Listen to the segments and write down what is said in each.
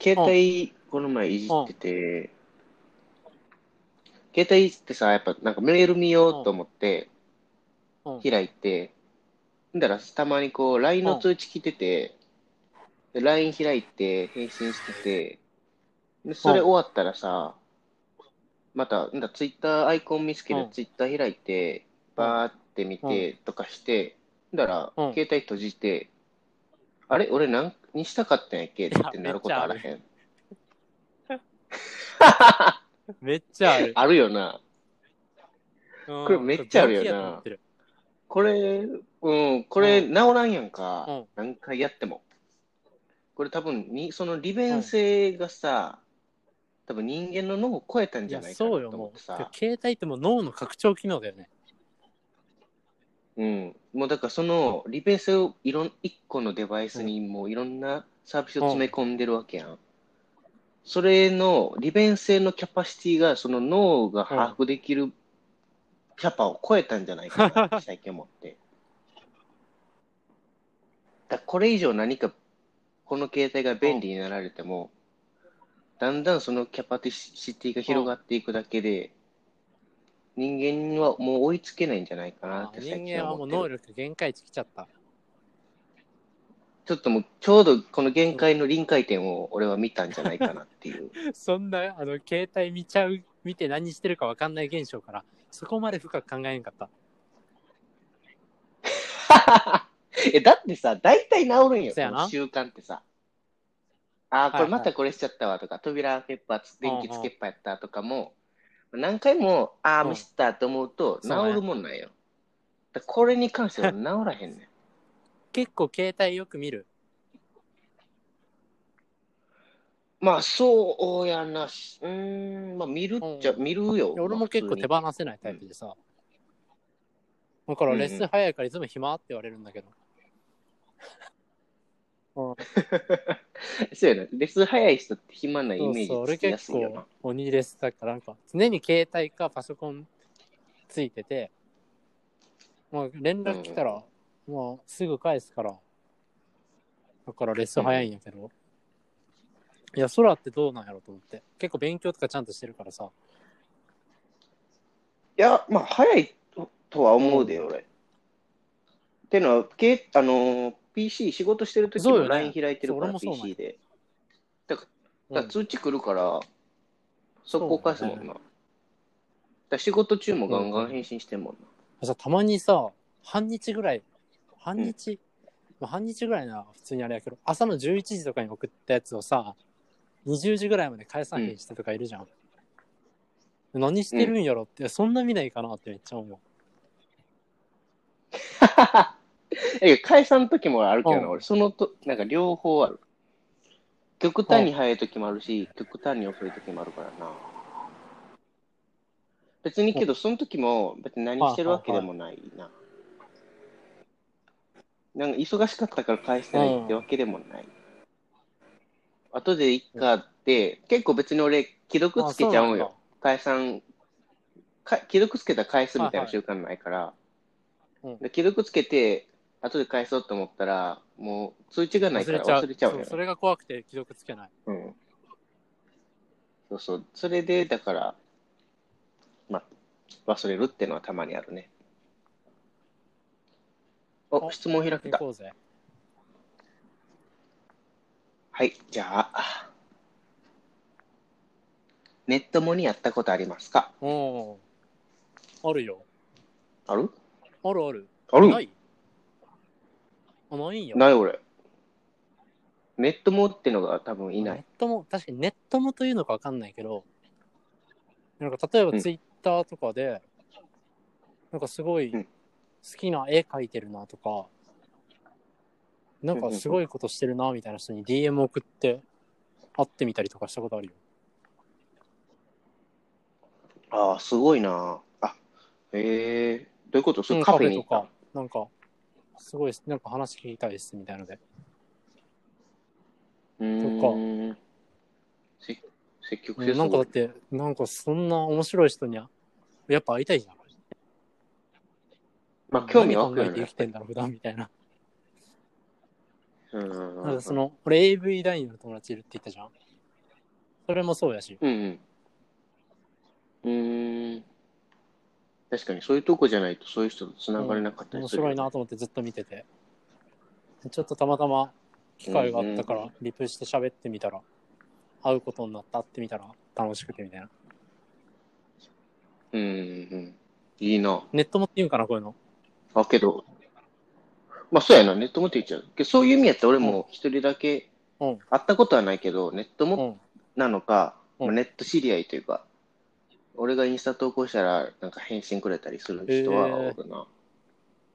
携帯、この前いじってて、携帯ってさ、やっぱなんかメール見ようと思ってうん。開いて、んだらたまにこう LINE の通知来てて、で LINE 開いて返信してて、でそれ終わったらさ、また、んだ、Twitter アイコン見つけてうん。Twitter 開いて、バーって見てとかして、んだらうん。携帯閉じて、あれ？俺何にしたかったんやっけってなることあらへん。めっちゃある。あるよな。ここれめっちゃあるよなこれ、うん、これう治らんやんか。うん何回やっても。これ多分に、その利便性がさ、多分人間の脳を超えたんじゃないかそうよ、なと思もう。ってさ。携帯ってもう脳の拡張機能だよね。うん。もうだからその利便性をいろん、一個のデバイスにもういろんなサービスを詰め込んでるわけやん。それの利便性のキャパシティがその脳が把握できるキャパを超えたんじゃないかなって最近思って。だこれ以上何かこの携帯が便利になられても、だんだんそのキャパシティが広がっていくだけで、人間はもう追いつけないんじゃないかなって最人間はもう近思ってる。能力限界値来ちゃった。ちょっともうちょうどこの限界の臨界点を俺は見たんじゃないかなっていう。そんな、あの、携帯見ちゃう、見て何してるか分かんない現象から、そこまで深く考えんかった。え、だってさ、大体治るんよ、そやな習慣ってさ。あー、こはいはいれまたこれしちゃったわとか、扉開けっぱ、電気つけっぱやったとかも、何回も、あー、うんミスったと思うと、治そうねるもんなんよ。だからこれに関しては 治らへんねん。結構携帯よく見る。まあ、そうやなし、うーん、まあ、見るっちゃ、うん見るよ。俺も結構手まあ放せないタイプでさ。だからレッスン早いからいつも暇って言われるんだけど。そうやな。レス早い人って暇なイメそうそう、俺ージつきや結すいよな。構。鬼レスだから、なんか常に携帯かパソコンついてて、まあ連絡来たら、もうすぐ返すから、だからレッスン早いんやけど、いや、空ってどうなんやろと思って、結構勉強とかちゃんとしてるからさ、いや、まあ、早いととは思うで、俺。っていうのは、けあのー PC、仕事してる時も LINE 開いてるから、PC で。だから、から通知来るから、速攻返すもんな。だ仕事中もガンガン返信してんもんな。さたまにさ、半日ぐらい、半日、まあ半日ぐらいな、普通にあれやけど、朝の11時とかに送ったやつをさ、20時ぐらいまで返さへん人とかいるじゃん。何してるんやろって、そんな見ないかなってめっちゃ思う。え、解散の時もあるけどな、うん俺、そのと、なんか両方ある。極端に早い時もあるし、極端に遅い時もあるからな。別にけど、その時も別に何してるわけでもないな。なんか忙しかったから返してないってわけでもない。後でいっかって、結構別に俺、既読つけちゃうよ。解散、か既読つけたら返すみたいな習慣ないから、そうなんだで既読つけて、後で返そうと思ったら、もう通知がうん、ないから忘れちゃうそう。それが怖くて既読つけない。うん。そうそう。それで、だから、まあ、忘れるっていうのはたまにあるね。お、お質問開けた。はい、じゃあ。ネットモにやったことありますか？おおー。あるよ。ある？あるある。ある？ない？あ、ないんや。ない俺。ネットモってのが多分いない。ネットも、確かにネットもというのかわかんないけど、なんか例えうんばツイッターとかで、なんかすごいうん好きな絵描いてるなとか、なんかすごいことしてるなみたいな人に DM 送って会ってみたりとかしたことあるよ。ああ、すごいな。あ、へえ。どういうこと？それうんカフェに行った？とか、なんか、すごい、なんか話聞きたいですみたいので。うーん。せ積極うん性なんかだって、なんかそんな面白い人には、やっぱ会いたいじゃん。まあ、興味湧くよね何考えて生き。てんだろう、普段みたいな。うんなんかその、俺 AV 男優の友達いるって言ったじゃん。それもそうやし。うんうん。うーん。確かにそういうとこじゃないとそういう人と繋がれなかったり面する白いなと思ってずっと見てて。ちょっとたまたま機会があったから、リプして喋ってみたら、会うことになったってみたら楽しくてみたいな。うんうんうん。いいな。ネットもって言うんかな、こういうの。あ、けど、まあそうやな、ネットもって言っちゃう。けどそういう意味やったら俺も一人だけ、うん。会ったことはないけど、ネットもうん。なのか、うんまあネット知り合いというか、俺がインスタ投稿したら、なんか返信くれたりする人はおるな。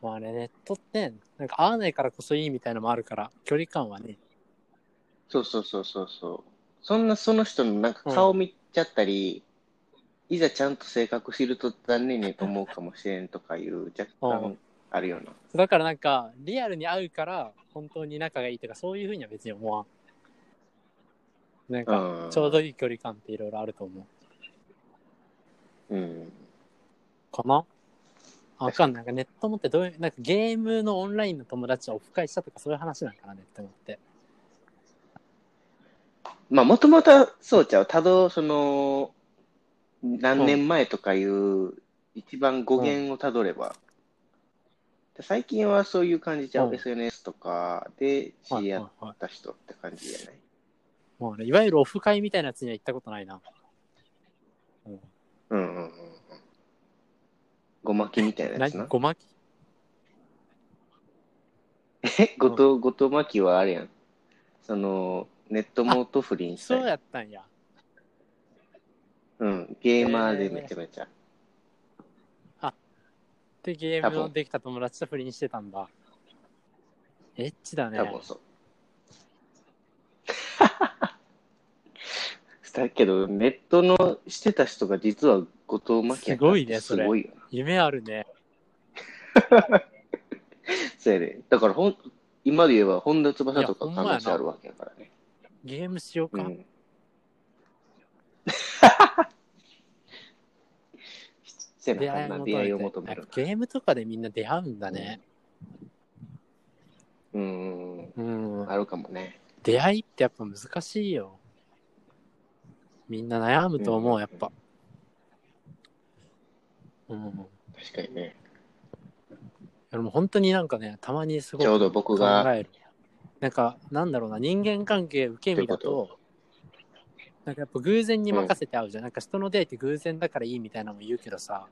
まあね、ネットって、なんか会わないからこそいいみたいなのもあるから、距離感はね。そうそうそうそうそう。そんなその人のなんか顔見ちゃったり、いざちゃんと性格知ると残念にと思うかもしれんとかいう若干あるよな。だからなんか、リアルに会うから、本当に仲がいいとか、そういうふうには別に思わん。なんか、うんちょうどいい距離感っていろいろあると思う。うん。かな？あわかんない。なんかネット持ってどういう、なんかゲームのオンラインの友達をオフ会したとかそういう話なんかな、ネット持って。まあもともとはそうちゃう。ただ、その、何年前とかいう一番語源をたどれば。で最近はそういう感じじゃう。うん SNS とかで知り合っはいはいはいた人って感じじゃない。もうね、いわゆるオフ会みたいなやつには行ったことないな。うん。うんうんうんうん。ごまきみたいなやつな何？ごまき？え、後藤、後藤真希はあれやん。その、ネットモート不倫したそうやったんや。うん、ゲーマーでめちゃめちゃ。で、ゲームのできた友達と不倫してたんだ。エッチだね多。分そう。だけど、ネットのしてた人が実は後藤真希やったすごいねそれすごいよな。夢あるね。そうやで。だからほん、今で言えば本田翼とか可能性あるわけやからね。ゲームしようか。うん。せ出な、こんな会い求出会いをめて求めるゲームとかでみんな出会うんだね。な。うん、うん。あるかもね。出会いってやっぱ難しいよ。みんな悩むと思う、やっぱ。うん。確かにね。でも本当になんかね、たまにすごいちょうど僕考が、える。なんか、なんだろうな、人間関係受け身だと、なんかやっぱ偶然に任せて会うじゃん。なんか人の出会いって偶然だからいいみたいなのも言うけどさ、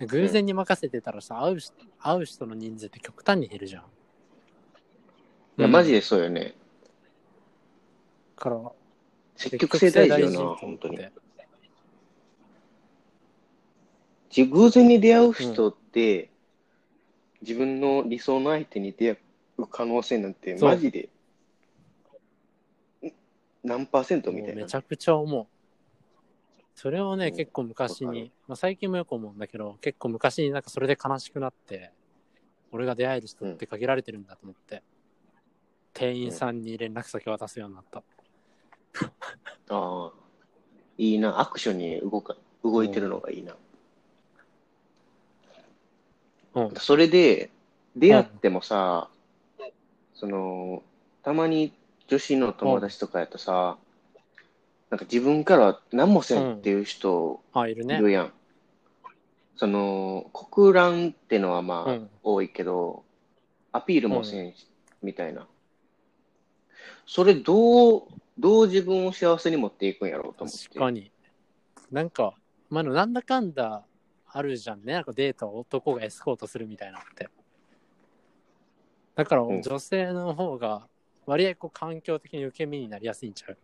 偶然に任せてたらさ、会うし会う人の人数って極端に減るじゃん。いや、マジで。でそうよね。から、積極性大事よな、本当に。偶然に出会う人って、自分の理想の相手に出会う可能性なんて、マジで、ん何パーセントみたいなめち。ゃくちゃ思う。それをね、うん結構昔に、まあ、最近もよく思うんだけど、結構昔になんかそれで悲しくなって、俺が出会える人って限られてるんだと思って、店員さんに連絡先渡すようになった。ああ。いいな、アクションに動か、動いてるのがいいな。うん。それで、出会ってもさ、その、たまに女子の友達とかやとさ、なんか自分から何もせんっていう人あ、いるね。いるやん。その、国乱ってのはまあ、うん多いけど、アピールもせんし、みたいな。それどう、どう自分を幸せに持っていくんやろうと思って。確かに。なんか、まあ、なんだかんだあるじゃんね。なんかデートを男がエスコートするみたいなのって。だからうん女性の方が割合こう環境的に受け身になりやすいんちゃう？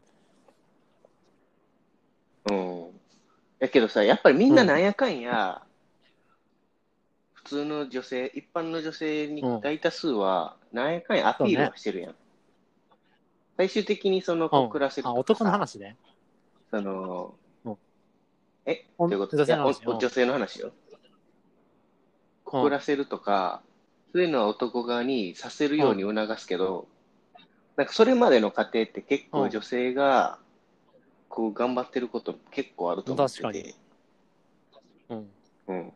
うん。やけどさ、やっぱりみんななんやかんや、普通の女性、一般の女性にうん大多数は、なんやかんやアピールはしてるやん。最終的にその、うん告らせるあ、男の話ね。その、うんえ？おどういうこと？女性の話うんいやお女性の話よ。告らせるとか、そういうのは男側にさせるように促すけど、なんかそれまでの過程って結うん構女性が、こう頑張ってること結構あると思ってて。うん。うん。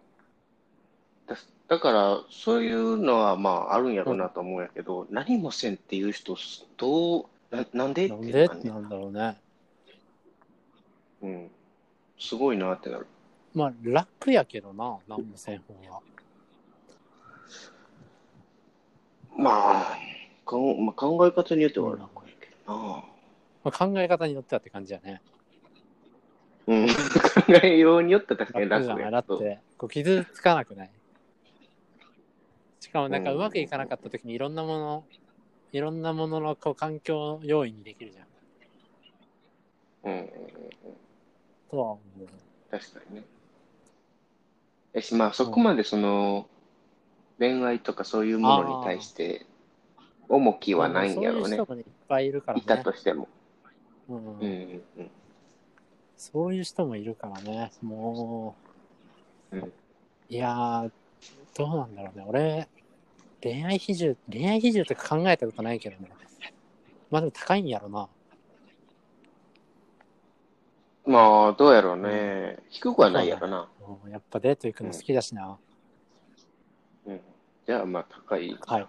だだから、そういうのはまああるんやろうなと思うんやけど、何もせんっていう人、どう、ななんでってなんでいうかねなんだろうね。うん。すごいなってなる。まあ、楽やけどな、何もせん方が。まあ、かんまあ、考え方によっては楽やけどな。まあ、考え方によってはって感じやね。うん。考えようによっては確かに楽やけど。って、こう傷つかなくない？しかもなんかうんうまくいかなかった時にいろんなもの、いろんなもののこう環境要因にできるじゃん。うんうんうんうん。とは思う。確かにね。えし、まあそこまでその、恋愛とかそういうものに対して、重きはないんやろうねそういう人。もいっぱいいるからいたね。としても。うんうんうんうん。そういう人もいるからね。もう、うんいやー、どうなんだろうね。俺、恋愛比重、恋愛比重とか考えたことないけどね。まあでも高いんやろな。まあ、どうやろうね。低くはないやろな。うんやっぱデート行くの好きだしな。うん。じゃあまあ高い。はい。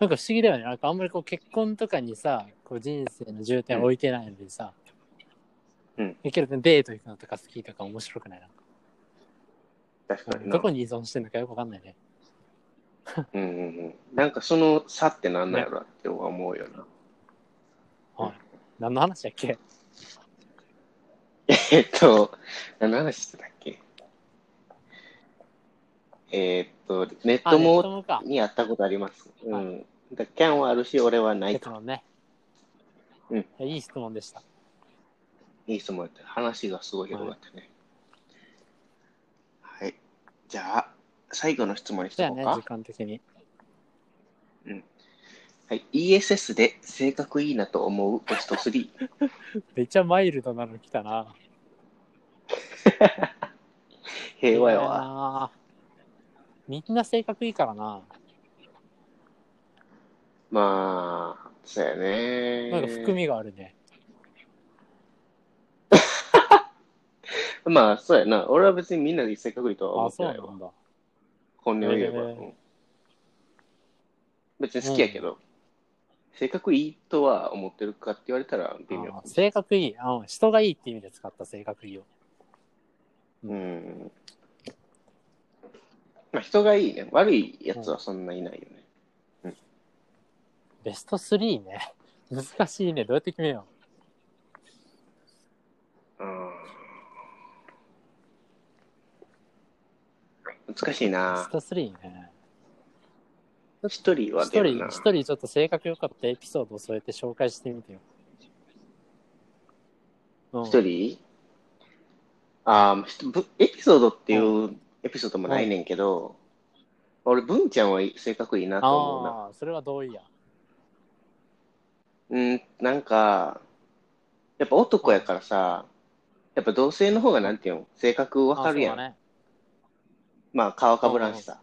なんか不思議だよね。なんかあんまりこう結婚とかにさ、こう人生の重点を置いてないのにさ、うん。けどデート行くのとか好きとか面白くない？なんか確かになど。こに依存してんのかよくわかんないね。うんうんうん。なんかその差ってなんなんやろなって思うよな。何の話だっけ？えっと、何の話してたっけ？えーっと、ネッあ、ネットもトもか。に会ったことあります。うはん。だキャンはあるし、俺はないと。結論ね。うんいや。いい質問でした。いい質問やった。話がすごい広がってね。はい。じゃあ、最後の質問にしてこうか。時間的に。はい。ESS で性格いいなと思うベスト3。めっちゃマイルドなの来たな。平和やわ。ーみんな性格いいからな。まあ、そうやね。なんか含みがあるね。まあ、そうやな。俺は別にみんなで性格いいとは思あ、ってないわ。本音を言えば。うん別に好きやけど、性格いいとは思ってるかって言われたら微妙あ。性格いい。あ人がいいって意味で使った性格いいよ。うん。まあ、人がいいね。悪いやつはそんないないよね。ベスト3ね。難しいね。どうやって決めようん。難しいうベなス。ト3ね。一人は一出るな。、人一人ちょっと性格良かったエピソードを添えて紹介してみてよ。うん、一人？ああ、ひとぶエピソードっていうエピソードもないねんけど、俺、文ちゃんは性格いいなと思うな。ああ、それは同意や。うん、なんか、やっぱ男やからさ、やっぱ同性の方がなんていうの、性格わかるやん。あそうだね。まあ、顔かぶらんしさ。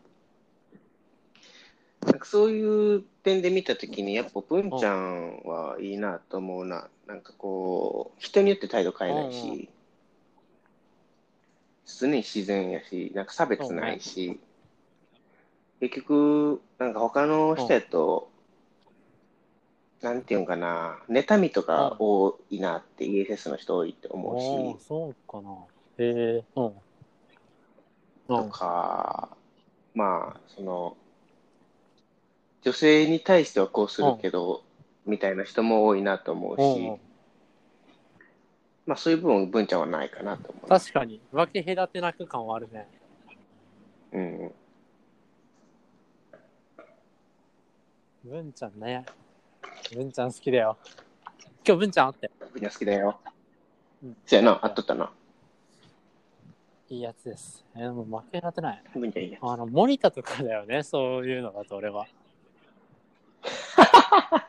なんかそういう点で見たときに、やっぱ文ちゃんはいいなと思うな。なんかこう、人によって態度変えないし、常に自然やし、なんか差別ないし、結局、なんか他の人やと、なんていうんかな、妬みとか多いなって ESS の人多いって思うし。そうかな。へえ、うん。うとん。か、まあ、その、女性に対してはこうするけど、みたいな人も多いなと思うしまあそういう部分、文ちゃんはないかなと思う。確かに、分け隔てなく感はあるね。うん。文ちゃんね。文ちゃん好きだよ。今日文ちゃんあって。みんな好きだようん。そうやな、あっとったな。いいやつです。えー、もう負けられてない。文ちゃんいいね。あの、森田とかだよね、そういうのだと俺は。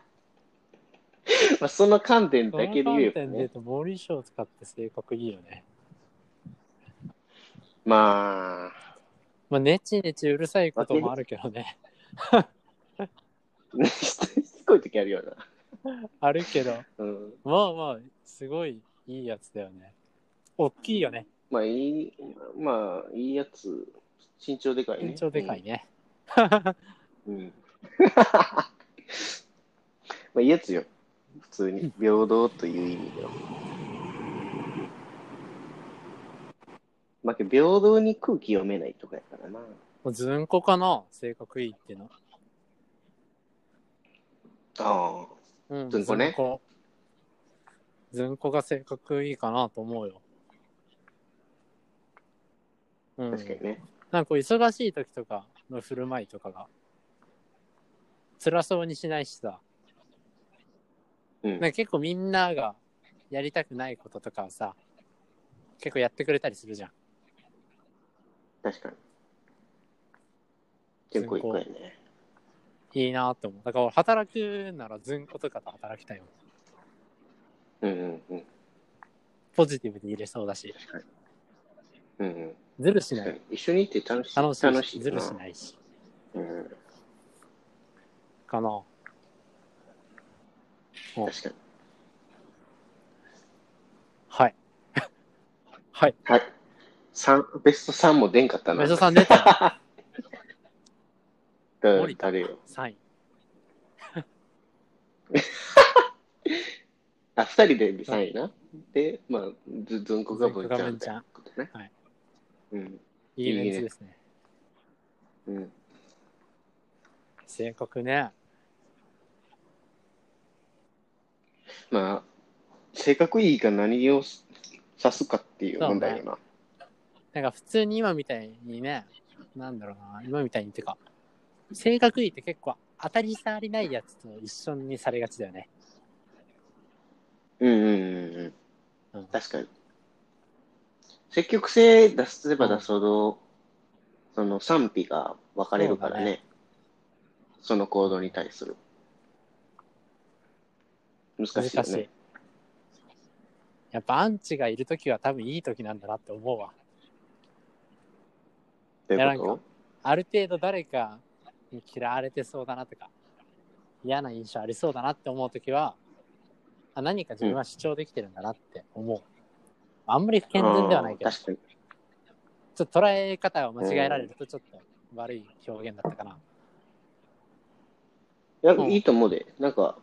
まあその観点そのだけで言えばね。観点で言うと、森翔使って性格いいよね。まあ、まあ、ネチネチうるさいこともあるけどね。しつこい時あるよな。あるけど、うん。まあまあ、すごいいいやつだよね。大きいよね。まあいい、まあいいやつ。身長でかいね。身長でかいね。うん。うん。まあ、いいやつよ。普通に。平等という意味では。まあ、平等に空気読めないとかやからな。もうずんこかな？性格いいっていうの。ああ。うん、ずんこねずんこ。ずんこが性格いいかなと思うよ。うん。確かにね。なんかこう忙しい時とかの振る舞いとかが、辛そうにしないしさ、うんなん。か結構みんながやりたくないこととかをさ、結構やってくれたりするじゃん。確かに。結構いい子やね。いいなって思う。だから俺働くならずんことかと働きたいよ。うんうんうん。ポジティブで入れそうだし、うんうん。ずるしない。一緒にいて楽しい。楽しいし楽しいずるしないし。うん。かな。確かに。はい。はい。はい。三ベスト3も出んかったな。メジョさん出たよ。だ 森田誰よ。3位。あ、二人で3位な。で、まあ、ずずんこが文ちゃんちゃんってことね。はい。うん。いいメンツですね。うん。性格ね。まあ、性格いいか何を指すかっていう問題よな。なんか普通に今みたいにね、なんだろうな、今みたいにっていうか、性格いいって結構当たり障りないやつと一緒にされがちだよね。うんうんうんうん。うん確かに。積極性出せば出すほど、その賛否が分かれるからね。その行動に対する。難しいよ難しい。ね。やっぱアンチがいるときは多分いいときなんだなって思うわ。どういうこある程度誰かに嫌われてそうだなとか、嫌な印象ありそうだなって思うときは、あ何か自分は主張できてるんだなって思う。あんまり健全ではないけど、ちあー確かに。ょっと捉え方を間違えられるとちょっと悪い表現だったかな。いや、うんいいと思うで。なんか、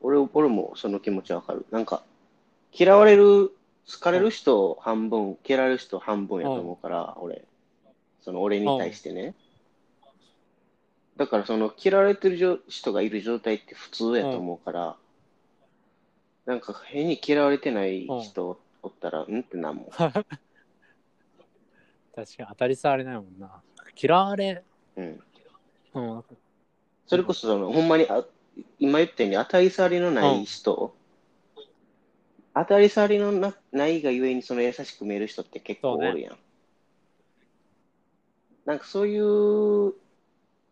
俺、俺もその気持ちわかる。なんか、嫌われる、好かれる人半分、嫌われる人半分やと思うから、俺。その俺に対してね。だから、その嫌われてる人がいる状態って普通やと思うから、なんか変に嫌われてない人おったら、うん？ってなんもん。確かに当たり障りないもんな。嫌われ、うん。うん、それこそその、ほんまにあ、今言ったように当たり障りのない人、当たり障りのなないがゆえにその優しく見える人って結構おるやん。なんかそういう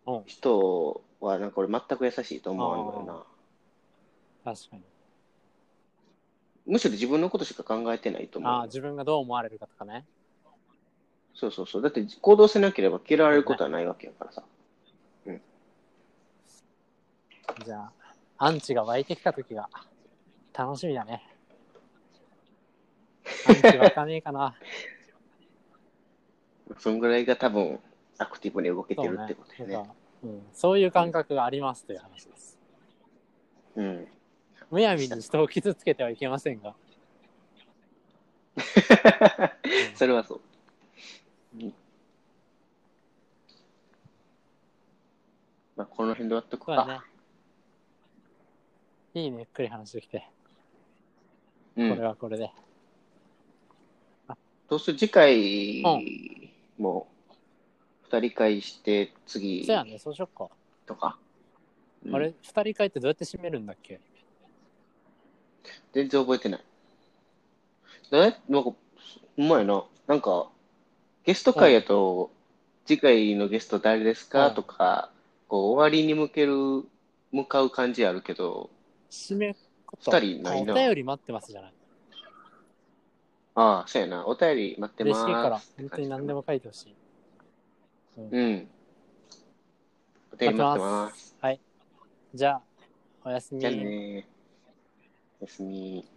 うん人は、なんか俺全く優しいと思わんのよな。確かに。むしろ自分のことしか考えてないと思う。ああ、自分がどう思われるかとかね。そうそうそう。だって行動せなければ嫌われることはないわけやからさ。じゃあ、アンチが湧いてきたときが楽しみだね。アンチ湧かねえかな。そんぐらいが多分アクティブに動けてそうねるってことやね。なんかうん。そういう感覚がありますという話です。うん。むやみに人を傷つけてはいけませんが。それはそう。うんまあ、この辺で終わっとくか。そうだね。いいね、ゆっくり話できて。これうん。はこれで。どうする？次回も二人会して次そうやね、そうしよっか。とか。うんあれ、二人会ってどうやって締めるんだっけ？全然覚えてない。えなんか、うまいな。なんか、ゲスト会やと、次回のゲスト誰ですか、うんとか、こう、終わりに向ける、向かう感じあるけど、締め方二人ないなあお便り待ってますじゃない。ああ、そうやな。お便り待ってます。嬉しいから、本当に何でも書いてほしい。うん。お便り待ってます。はい。じゃあ、おやすみ。じゃあね。おですみ。